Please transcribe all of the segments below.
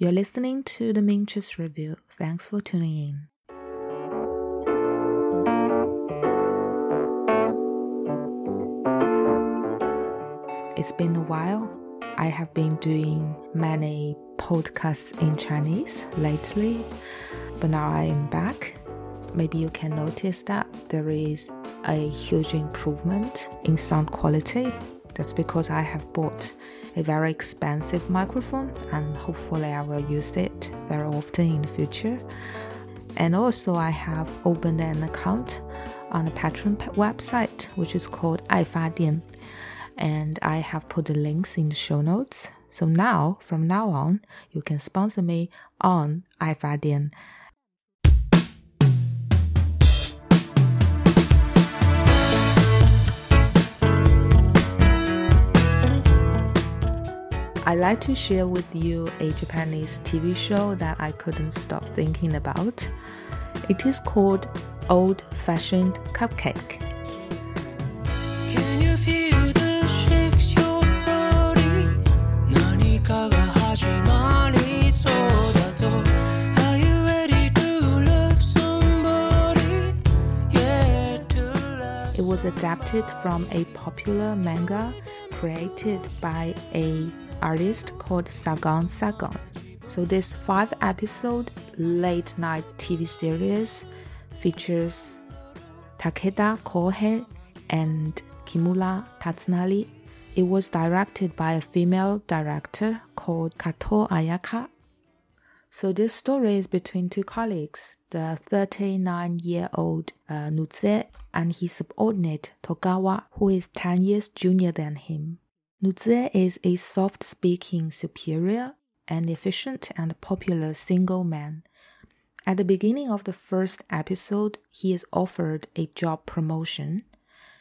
You're listening to the Mintress Review. Thanks for tuning in. It's been a while. I have been doing many podcasts in Chinese lately, but now I am back. Maybe you can notice that there is a huge improvement in sound quality. That's because I have bought a very expensive microphone and hopefully I will use it very often in the future. And also I have opened an account on the Patreon website which is called iFadian and I have put the links in the show notes. So now, from now on, you can sponsor me on iFadian. 发电. I like to share with you a Japanese TV show that I couldn't stop thinking about. It is called Old Fashioned Cupcake. It was adapted from a popular manga created by a artist called Sagan Sagan. So this five episode late night TV series features Takeda Kohei and Kimura Tatsunari. It was directed by a female director called Kato Ayaka so this story is between two colleagues, the 39-year-old uh, Nuze and his subordinate Togawa, who is 10 years junior than him. Nuze is a soft-speaking, superior, and efficient and popular single man. At the beginning of the first episode, he is offered a job promotion.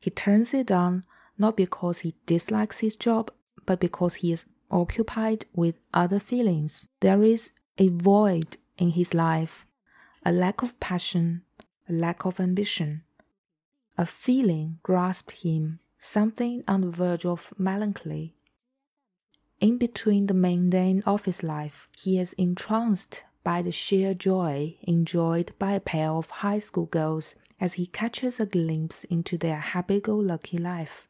He turns it down not because he dislikes his job, but because he is occupied with other feelings. There is a void in his life, a lack of passion, a lack of ambition. A feeling grasped him, something on the verge of melancholy. In between the mundane office life, he is entranced by the sheer joy enjoyed by a pair of high school girls as he catches a glimpse into their happy go lucky life.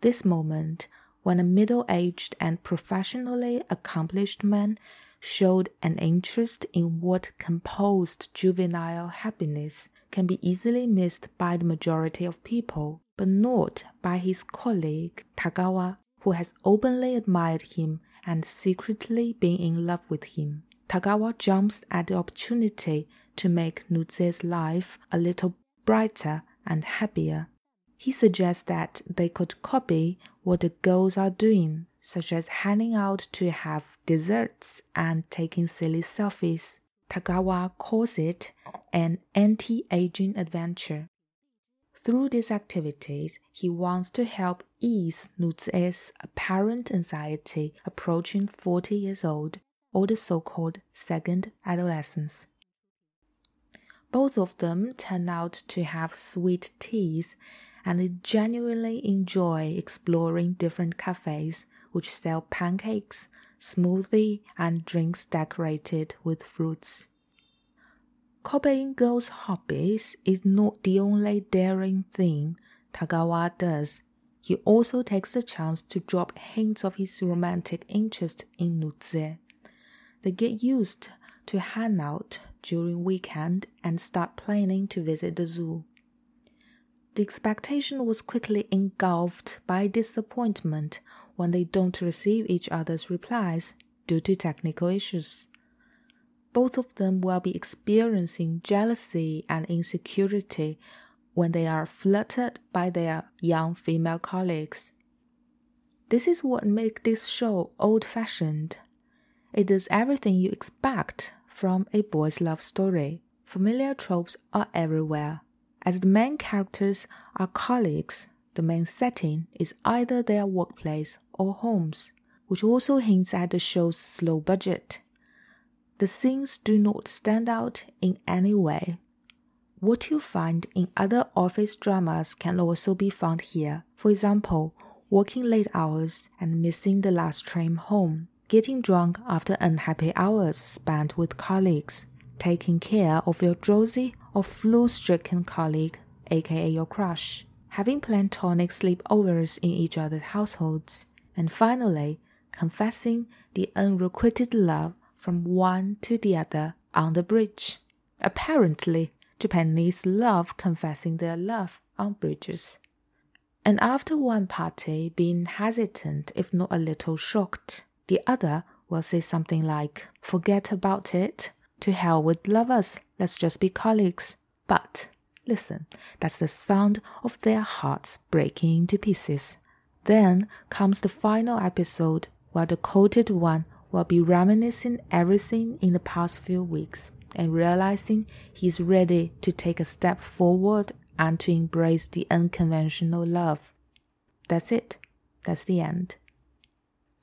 This moment, when a middle aged and professionally accomplished man showed an interest in what composed juvenile happiness can be easily missed by the majority of people, but not by his colleague Togawa, who has openly admired him and secretly been in love with him. Togawa jumps at the opportunity to make Nuze's life a little brighter and happier. He suggests that they could copy what the girls are doing such as hanging out to have desserts and taking silly selfies. Togawa calls it an anti aging adventure. Through these activities, he wants to help ease Nuze's apparent anxiety approaching 40 years old, or the so called second adolescence. Both of them turn out to have sweet teeth and they genuinely enjoy exploring different cafes which sell pancakes, smoothie, and drinks decorated with fruits. Copying girls' hobbies is not the only daring thing Togawa does. He also takes the chance to drop hints of his romantic interest in Nuze. They get used to hang out during weekend and start planning to visit the zoo. The expectation was quickly engulfed by disappointment when they don't receive each other's replies due to technical issues. Both of them will be experiencing jealousy and insecurity when they are flirted by their young female colleagues. This is what makes this show old fashioned. It does everything you expect from a boys' love story. Familiar tropes are everywhere. As the main characters are colleagues, the main setting is either their workplace or homes, which also hints at the show's slow budget. The scenes do not stand out in any way. What you find in other office dramas can also be found here. For example, working late hours and missing the last train home. getting drunk after unhappy hours spent with colleagues, taking care of your drowsy or flu stricken colleague, aka your crush, having platonic sleepovers in each other's households, and finally, confessing the unrequited love from one to the other on the bridge. Apparently, Japanese love confessing their love on bridges. And after one party being hesitant, if not a little shocked, the other will say something like, Forget about it. To hell with lovers. Let's just be colleagues. But listen, that's the sound of their hearts breaking into pieces. Then comes the final episode where the quoted one will be reminiscing everything in the past few weeks and realizing he's ready to take a step forward and to embrace the unconventional love. That's it. That's the end.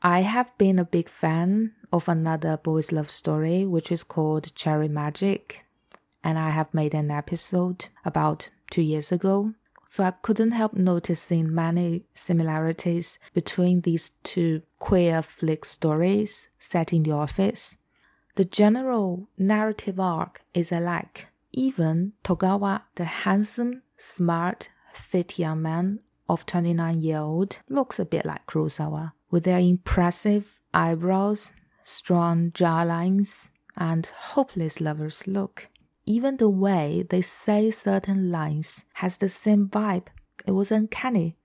I have been a big fan of another boys' love story, which is called Cherry Magic, and I have made an episode about two years ago. So I couldn't help noticing many similarities between these two queer flick stories set in the office. The general narrative arc is alike. Even Togawa, the handsome, smart, fit young man of 29 year old, looks a bit like Kurosawa, with their impressive eyebrows, strong jawlines, and hopeless lover's look. Even the way they say certain lines has the same vibe. It was uncanny.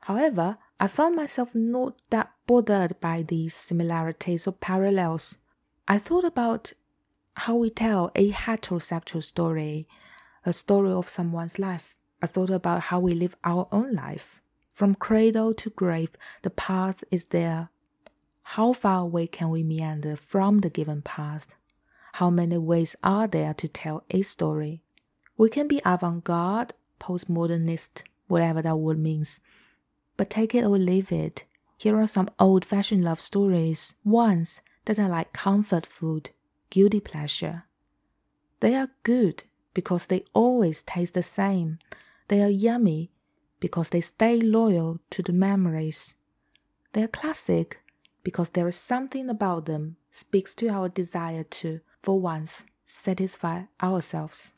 However, I found myself not that bothered by these similarities or parallels. I thought about how we tell a heterosexual story, a story of someone's life. I thought about how we live our own life. From cradle to grave, the path is there. How far away can we meander from the given path? How many ways are there to tell a story? We can be avant garde, postmodernist, whatever that word means. But take it or leave it. Here are some old fashioned love stories, ones that are like comfort food, guilty pleasure. They are good because they always taste the same. They are yummy because they stay loyal to the memories. They are classic because there is something about them speaks to our desire to for once, satisfy ourselves.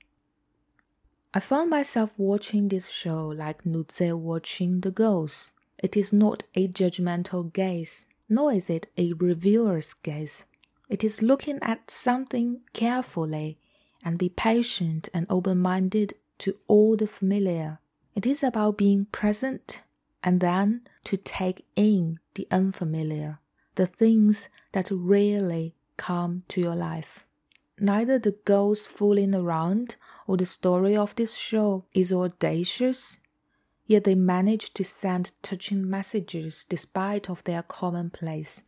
I found myself watching this show like Nutze watching the girls. It is not a judgmental gaze, nor is it a reviewer's gaze. It is looking at something carefully and be patient and open minded to all the familiar. It is about being present and then to take in the unfamiliar, the things that rarely come to your life. Neither the girls fooling around or the story of this show is audacious, yet they manage to send touching messages despite of their commonplace.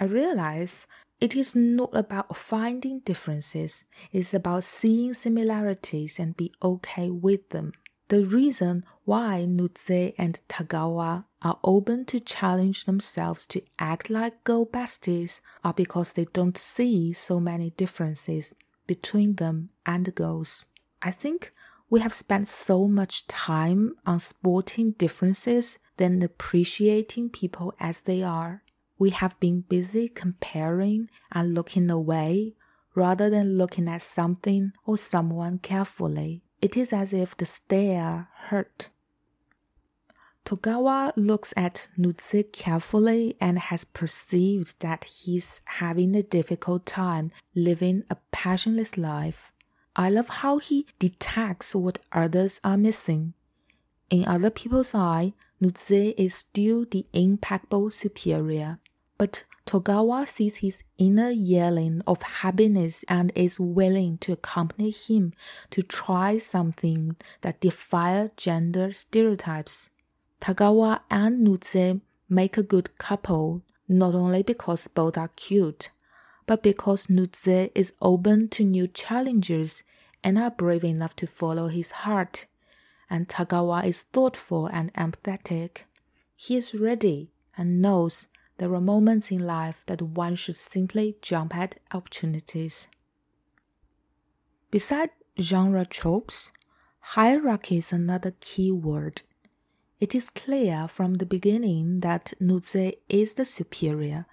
I realize it is not about finding differences, it is about seeing similarities and be okay with them. The reason why Nutze and Togawa are open to challenge themselves to act like girl besties are because they don't see so many differences between them and the girls. I think we have spent so much time on sporting differences than appreciating people as they are. We have been busy comparing and looking away rather than looking at something or someone carefully. It is as if the stare hurt Togawa looks at Nutze carefully and has perceived that he's having a difficult time living a passionless life. I love how he detects what others are missing. In other people's eye, Nutze is still the impeccable superior, but Togawa sees his inner yelling of happiness and is willing to accompany him to try something that defies gender stereotypes. Togawa and Nutze make a good couple not only because both are cute, but because Nutze is open to new challenges and are brave enough to follow his heart, and Togawa is thoughtful and empathetic. He is ready and knows there are moments in life that one should simply jump at opportunities. Beside genre tropes, hierarchy is another key word it is clear from the beginning that Nutze is the superior,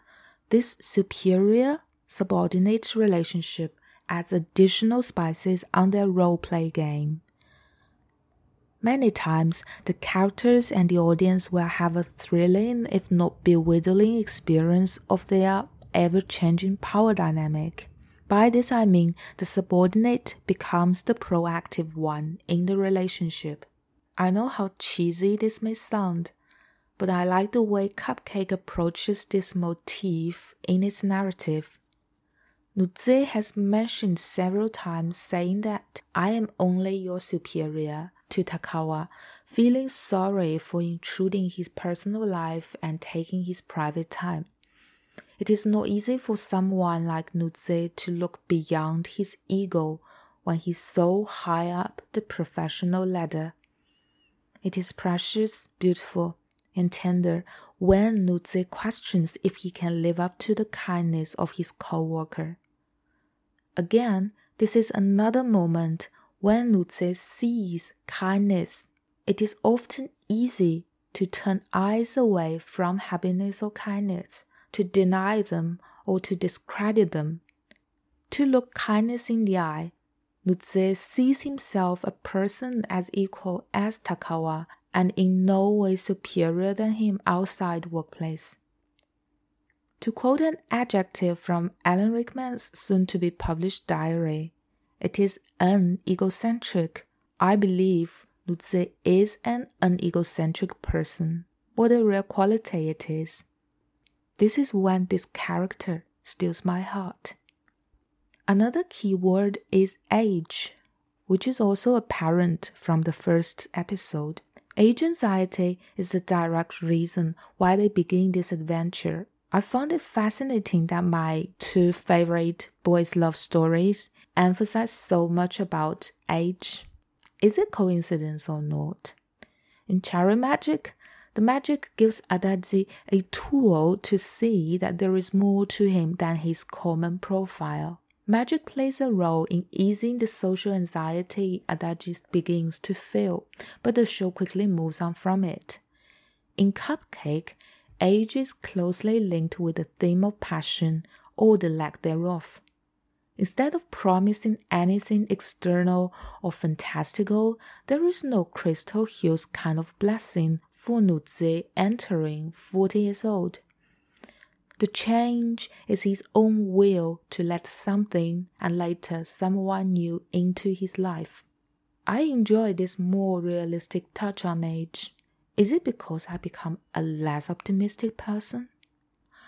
This superior subordinate relationship adds additional spices on their role play game. Many times, the characters and the audience will have a thrilling, if not bewildering, experience of their ever changing power dynamic. By this I mean the subordinate becomes the proactive one in the relationship. I know how cheesy this may sound, but I like the way Cupcake approaches this motif in its narrative. Nuze has mentioned several times saying that I am only your superior to Togawa, feeling sorry for intruding his personal life and taking his private time. It is not easy for someone like Nuze to look beyond his ego when he's so high up the professional ladder. It is precious, beautiful, and tender when Nuze questions if he can live up to the kindness of his co-worker. Again, this is another moment when Nuze sees kindness, it is often easy to turn eyes away from happiness or kindness, to deny them or to discredit them. To look kindness in the eye, Nuze sees himself a person as equal as Togawa and in no way superior than him outside workplace. To quote an adjective from Alan Rickman's soon to be published diary, it is an egocentric. I believe Nuze is an unegocentric person. What a rare quality it is. This is when this character steals my heart. Another key word is age, which is also apparent from the first episode. Age anxiety is the direct reason why they begin this adventure. I found it fascinating that my two favorite boys' love stories emphasize so much about age. Is it coincidence or not? In Cherry Magic, the magic gives Adachi a tool to see that there is more to him than his common profile. Magic plays a role in easing the social anxiety Adachi begins to feel, but the show quickly moves on from it. In Cupcake, age is closely linked with the theme of passion or the lack thereof. Instead of promising anything external or fantastical, there is no Crystal Hills kind of blessing for Nuze entering 40 years old. The change is his own will to let something and later someone new into his life. I enjoy this more realistic touch on age. Is it because I become a less optimistic person?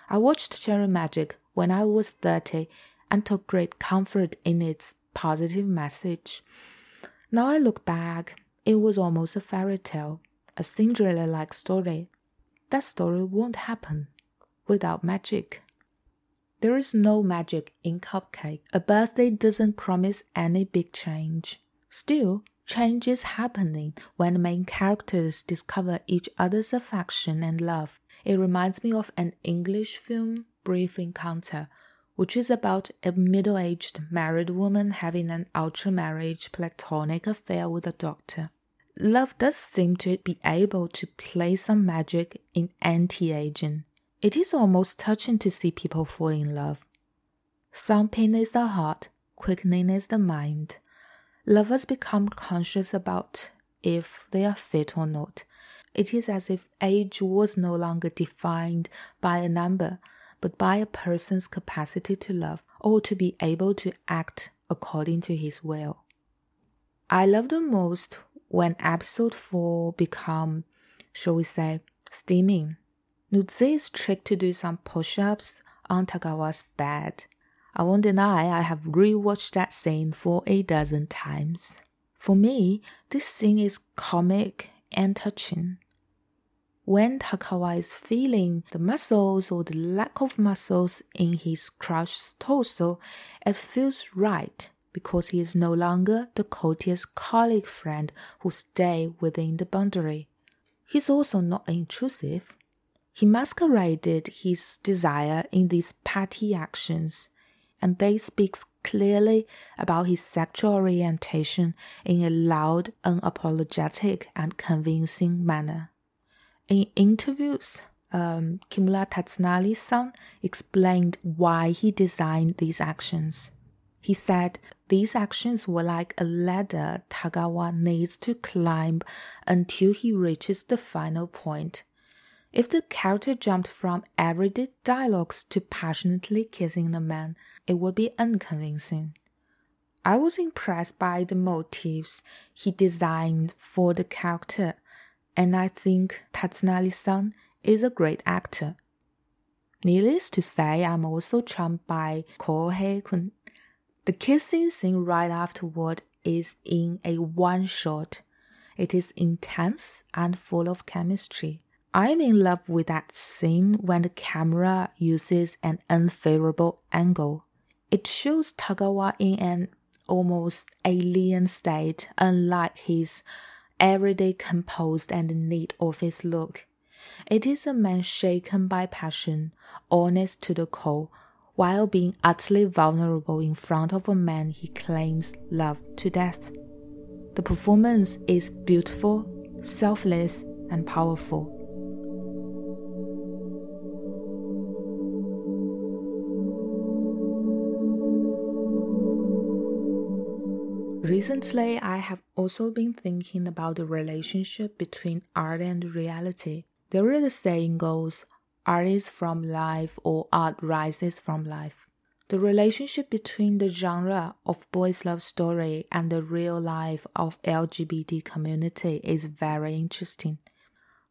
I watched Cherry Magic when I was 30 and took great comfort in its positive message. Now I look back, it was almost a fairy tale, a Cinderella like story. That story won't happen without magic. There is no magic in Cupcake. A birthday doesn't promise any big change. Still, change is happening when main characters discover each other's affection and love. It reminds me of an English film, Brief Encounter, which is about a middle aged married woman having an ultra marriage platonic affair with a doctor. Love does seem to be able to play some magic in anti aging. It is almost touching to see people fall in love. Thumping is the heart, quickening is the mind. Lovers become conscious about if they are fit or not. It is as if age was no longer defined by a number, but by a person's capacity to love or to be able to act according to his will. I love the most when episode 4 become, shall we say, steaming. Nuze is tricked to do some push-ups on Togawa's bed. I won't deny I have rewatched that scene for a dozen times. For me, this scene is comic and touching when Togawa is feeling the muscles or the lack of muscles in his crushed torso, it feels right because he is no longer the courteous colleague friend who stay within the boundary. He's also not intrusive. He masqueraded his desire in these petty actions, and they speak clearly about his sexual orientation in a loud, unapologetic, and convincing manner. In interviews, um, Kimura Tatsunari-san explained why he designed these actions. He said these actions were like a ladder Togawa needs to climb until he reaches the final point. If the character jumped from everyday dialogues to passionately kissing the man, it would be unconvincing. I was impressed by the motifs he designed for the character, and I think Tatsunari san is a great actor. Needless to say, I'm also charmed by Kohei kun. The kissing scene right afterward is in a one shot. It is intense and full of chemistry. I'm in love with that scene when the camera uses an unfavorable angle. It shows Togawa in an almost alien state, unlike his everyday composed and neat office look. It is a man shaken by passion, honest to the core, while being utterly vulnerable in front of a man he claims love to death. The performance is beautiful, selfless, and powerful. Recently, I have also been thinking about the relationship between art and reality. There is a saying goes, art is from life or art rises from life. The relationship between the genre of boys' love story and the real life of LGBT community is very interesting.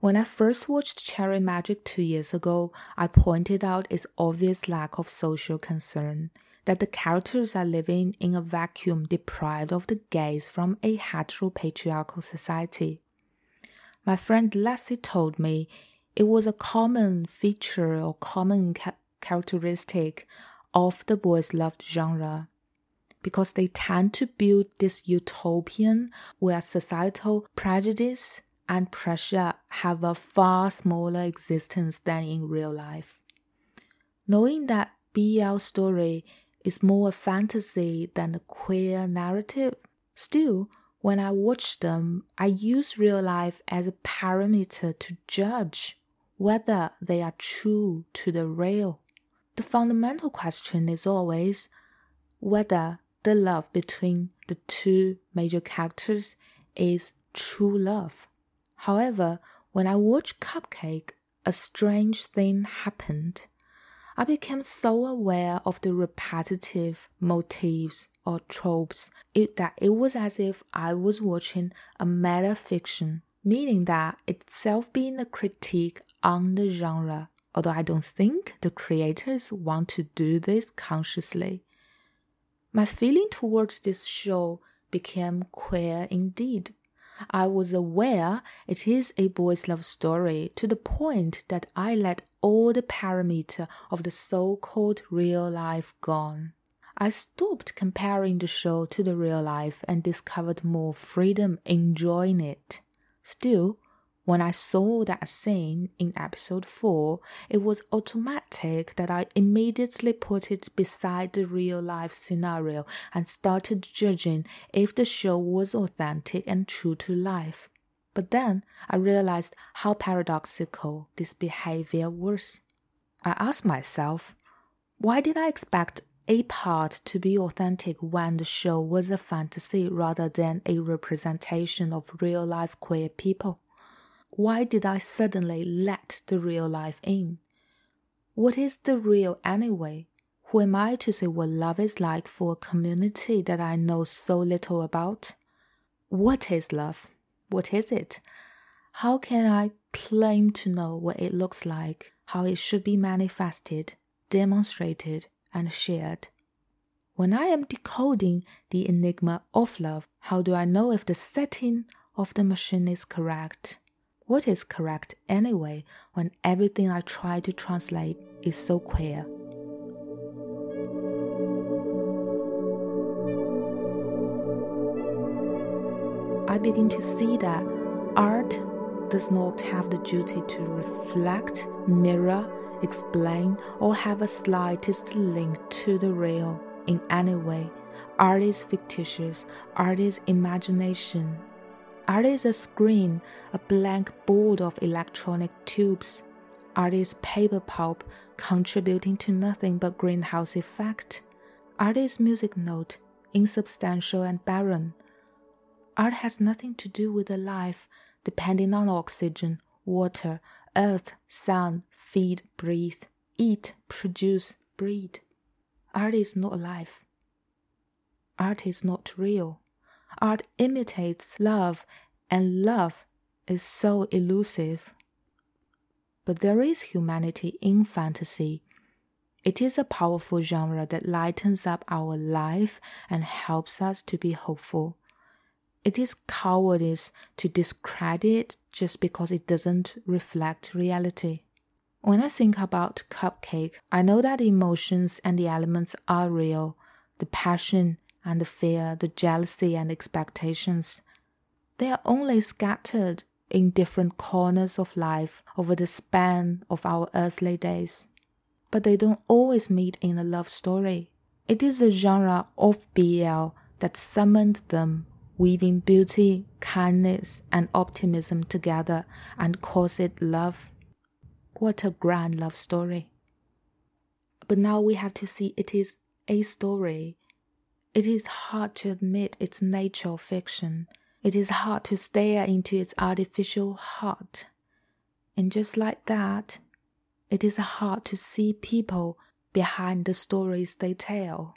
When I first watched Cherry Magic two years ago, I pointed out its obvious lack of social concern that the characters are living in a vacuum deprived of the gaze from a heteropatriarchal society. My friend Lassie told me it was a common feature or common ca- characteristic of the boys' loved genre because they tend to build this utopian where societal prejudice and pressure have a far smaller existence than in real life. Knowing that BL story is more a fantasy than a queer narrative. Still, when I watch them, I use real life as a parameter to judge whether they are true to the real. The fundamental question is always whether the love between the two major characters is true love. However, when I watch Cupcake, a strange thing happened. I became so aware of the repetitive motifs or tropes it, that it was as if I was watching a meta fiction, meaning that itself being a critique on the genre, although I don't think the creators want to do this consciously. My feeling towards this show became queer indeed. I was aware it is a boys' love story to the point that I let all the parameter of the so-called real life gone. I stopped comparing the show to the real life and discovered more freedom enjoying it. Still, when I saw that scene in episode 4, it was automatic that I immediately put it beside the real life scenario and started judging if the show was authentic and true to life. But then I realized how paradoxical this behavior was. I asked myself, why did I expect a part to be authentic when the show was a fantasy rather than a representation of real life queer people? Why did I suddenly let the real life in? What is the real anyway? Who am I to say what love is like for a community that I know so little about? What is love? What is it? How can I claim to know what it looks like, how it should be manifested, demonstrated, and shared? When I am decoding the enigma of love, how do I know if the setting of the machine is correct? What is correct anyway when everything I try to translate is so queer? Begin to see that art does not have the duty to reflect, mirror, explain, or have a slightest link to the real in any way. Art is fictitious, art is imagination, Art is a screen, a blank board of electronic tubes. Art is paper pulp contributing to nothing but greenhouse effect. Art is music note, insubstantial and barren. Art has nothing to do with a life depending on oxygen, water, earth, sun, feed, breathe, eat, produce, breed. Art is not life. Art is not real. Art imitates love, and love is so elusive. But there is humanity in fantasy. It is a powerful genre that lightens up our life and helps us to be hopeful. It is cowardice to discredit just because it doesn't reflect reality. When I think about Cupcake, I know that the emotions and the elements are real the passion and the fear, the jealousy and expectations. They are only scattered in different corners of life over the span of our earthly days. But they don't always meet in a love story. It is the genre of BL that summoned them, weaving beauty, kindness, and optimism together and calls it love. What a grand love story! But now we have to see it is a story. It is hard to admit its nature of fiction it is hard to stare into its artificial heart. And just like that, it is hard to see people behind the stories they tell.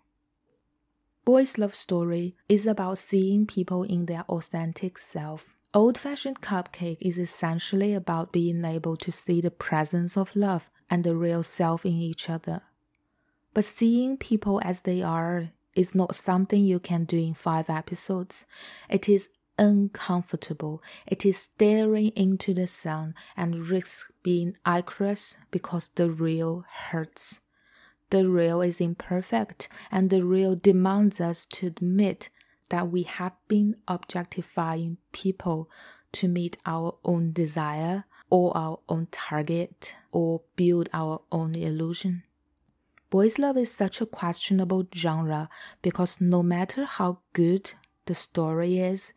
Boys Love Story is about seeing people in their authentic self. Old fashioned cupcake is essentially about being able to see the presence of love and the real self in each other. But seeing people as they are is not something you can do in five episodes. It is uncomfortable. It is staring into the sun and risks being icarus because the real hurts. The real is imperfect, and the real demands us to admit that we have been objectifying people to meet our own desire or our own target or build our own illusion. Boys' love is such a questionable genre because no matter how good the story is,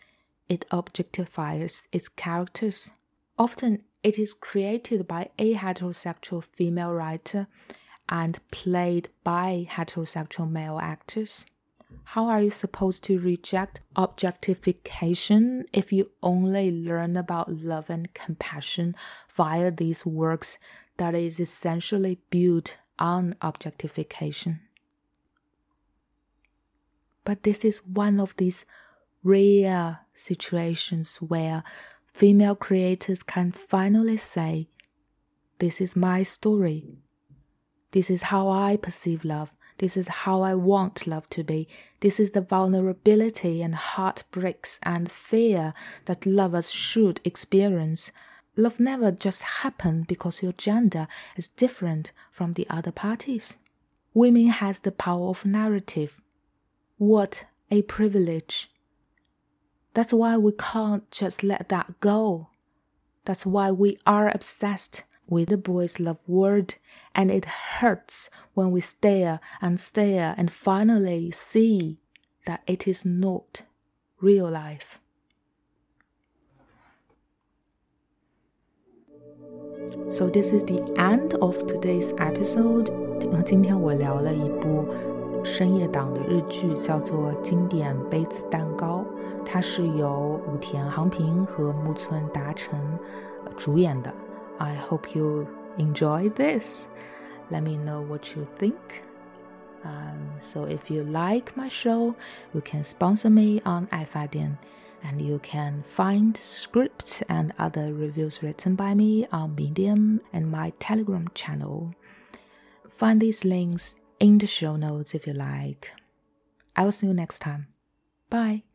it objectifies its characters. Often it is created by a heterosexual female writer and played by heterosexual male actors. How are you supposed to reject objectification if you only learn about love and compassion via these works that is essentially built on objectification? But this is one of these rare situations where female creators can finally say, This is my story. This is how I perceive love. This is how I want love to be. This is the vulnerability and heartbreaks and fear that lovers should experience. Love never just happens because your gender is different from the other parties. Women has the power of narrative. What a privilege. That's why we can't just let that go. That's why we are obsessed with the boys' love word, and it hurts when we stare and stare and finally see that it is not real life. So this is the end of today's episode. 今天我聊了一部深夜档的日剧，叫做《经典杯子蛋糕》。它是由武田航平和木村达成主演的。 I hope you enjoy this. Let me know what you think. Um, so if you like my show, you can sponsor me on iFadian, and you can find scripts and other reviews written by me on Medium and my Telegram channel. Find these links in the show notes if you like. I will see you next time. Bye.